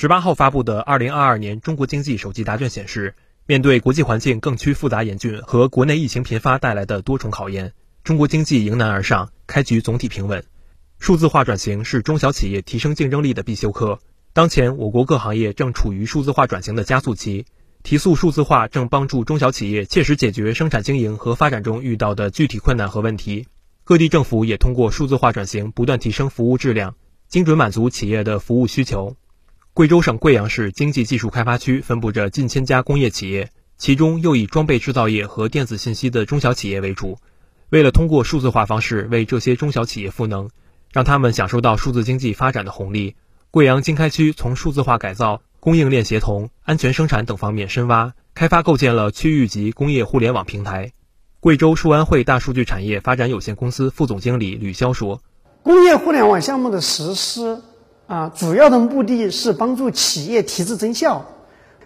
十八号发布的二零二二年中国经济首季答卷显示，面对国际环境更趋复杂严峻和国内疫情频发带来的多重考验，中国经济迎难而上，开局总体平稳。数字化转型是中小企业提升竞争力的必修课。当前，我国各行业正处于数字化转型的加速期，提速数字化正帮助中小企业切实解决生产经营和发展中遇到的具体困难和问题。各地政府也通过数字化转型，不断提升服务质量，精准满足企业的服务需求。贵州省贵阳市经济技术开发区分布着近千家工业企业，其中又以装备制造业和电子信息的中小企业为主。为了通过数字化方式为这些中小企业赋能，让他们享受到数字经济发展的红利，贵阳经开区从数字化改造、供应链协同、安全生产等方面深挖，开发构建了区域级工业互联网平台。贵州数安汇大数据产业发展有限公司副总经理吕潇说：“工业互联网项目的实施。”啊，主要的目的是帮助企业提质增效。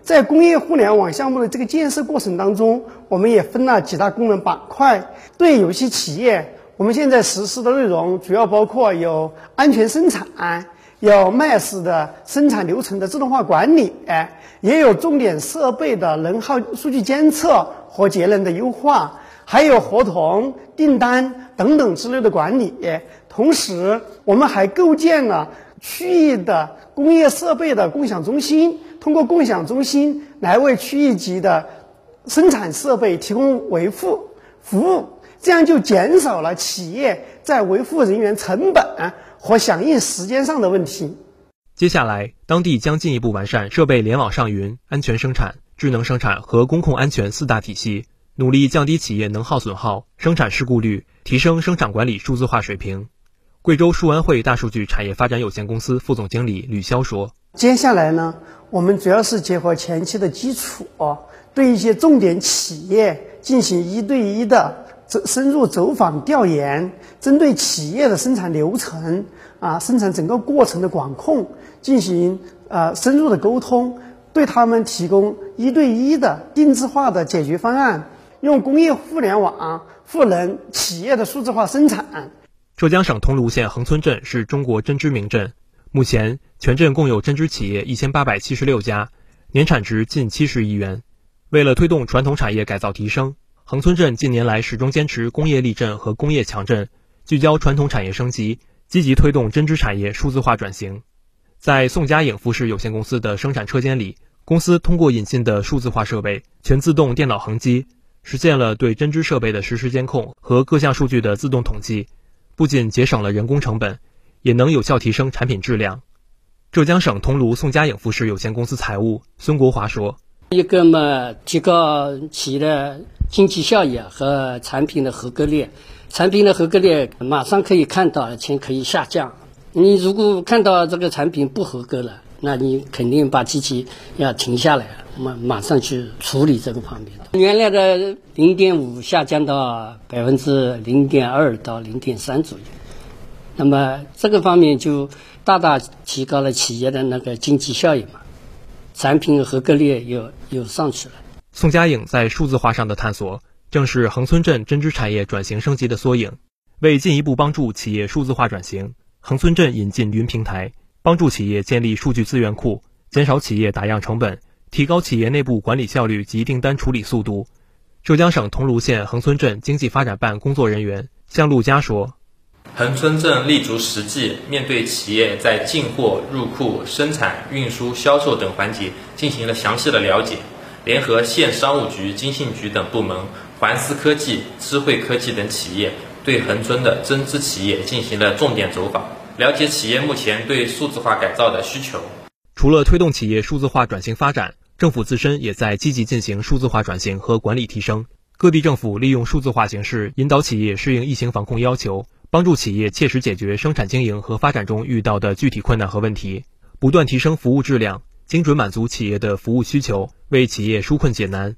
在工业互联网项目的这个建设过程当中，我们也分了几大功能板块。对有些企业，我们现在实施的内容主要包括有安全生产，有 MAS 的生产流程的自动化管理，也有重点设备的能耗数据监测和节能的优化，还有合同、订单等等之类的管理。同时，我们还构建了。区域的工业设备的共享中心，通过共享中心来为区域级的生产设备提供维护服务，这样就减少了企业在维护人员成本和响应时间上的问题。接下来，当地将进一步完善设备联网上云、安全生产、智能生产和工控安全四大体系，努力降低企业能耗损耗、生产事故率，提升生产管理数字化水平。贵州数安汇大数据产业发展有限公司副总经理吕潇说：“接下来呢，我们主要是结合前期的基础，对一些重点企业进行一对一的走深入走访调研，针对企业的生产流程啊，生产整个过程的管控进行呃深入的沟通，对他们提供一对一的定制化的解决方案，用工业互联网赋能企业的数字化生产。”浙江省桐庐县横村镇是中国针织名镇，目前全镇共有针织企业一千八百七十六家，年产值近七十亿元。为了推动传统产业改造提升，横村镇近年来始终坚持工业立镇和工业强镇，聚焦传统产业升级，积极推动针织产业数字化转型。在宋佳颖服饰有限公司的生产车间里，公司通过引进的数字化设备全自动电脑横机，实现了对针织设备的实时监控和各项数据的自动统计。不仅节省了人工成本，也能有效提升产品质量。浙江省桐庐宋佳颖服饰有限公司财务孙国华说：“一个嘛，提高企业的经济效益和产品的合格率。产品的合格率马上可以看到，而且可以下降。你如果看到这个产品不合格了，那你肯定把机器要停下来，马马上去处理这个方面。原来的零点五下降到百分之零点二到零点三左右，那么这个方面就大大提高了企业的那个经济效益嘛，产品合格率又又上去了。宋佳颖在数字化上的探索，正是横村镇针织产业转型升级的缩影。为进一步帮助企业数字化转型，横村镇引进云平台。帮助企业建立数据资源库，减少企业打样成本，提高企业内部管理效率及订单处理速度。浙江省桐庐县横村镇经济发展办工作人员向陆佳说：“横村镇立足实际，面对企业在进货、入库、生产、运输、销售等环节进行了详细的了解，联合县商务局、经信局等部门、环思科技、智慧科技等企业，对横村的针织企业进行了重点走访。”了解企业目前对数字化改造的需求。除了推动企业数字化转型发展，政府自身也在积极进行数字化转型和管理提升。各地政府利用数字化形式引导企业适应疫情防控要求，帮助企业切实解决生产经营和发展中遇到的具体困难和问题，不断提升服务质量，精准满足企业的服务需求，为企业纾困解难。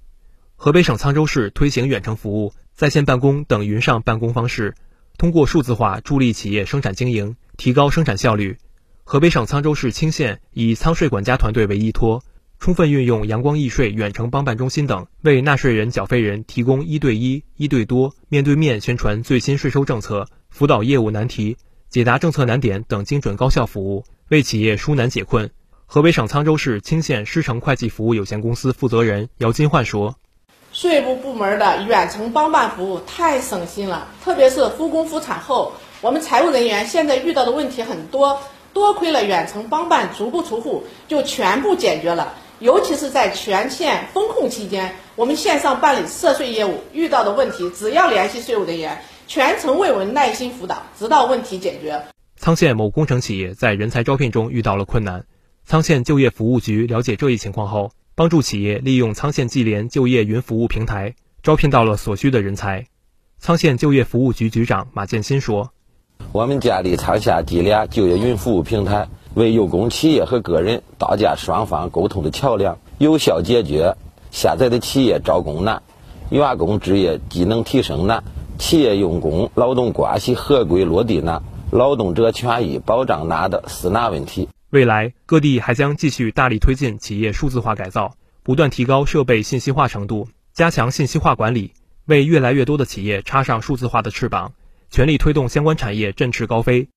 河北省沧州市推行远程服务、在线办公等云上办公方式，通过数字化助力企业生产经营。提高生产效率。河北省沧州市青县以仓税管家团队为依托，充分运用阳光易税远程帮办中心等，为纳税人、缴费人提供一对一、一对多、面对面宣传最新税收政策、辅导业务难题、解答政策难点等精准高效服务，为企业纾难解困。河北省沧州市青县狮城会计服务有限公司负责人姚金焕说：“税务部门的远程帮办服务太省心了，特别是复工复产后，我们财务人员现在遇到的问题很多，多亏了远程帮办足不出户就全部解决了。尤其是在全县封控期间，我们线上办理涉税业务遇到的问题，只要联系税务人员，全程为我们耐心辅导，直到问题解决。”沧县某工程企业在人才招聘中遇到了困难。沧县就业服务局了解这一情况后，帮助企业利用沧县技联就业云服务平台，招聘到了所需的人才。沧县就业服务局局长马建新说：“我们建立沧县技联就业云服务平台，为有功企业和个人搭建双方沟通的桥梁，有效解决现在的企业招工难、员工职业技能提升难、企业用工劳动关系合规落地难、劳动者权益保障难的四难问题。”未来，各地还将继续大力推进企业数字化改造，不断提高设备信息化程度，加强信息化管理，为越来越多的企业插上数字化的翅膀，全力推动相关产业振翅高飞，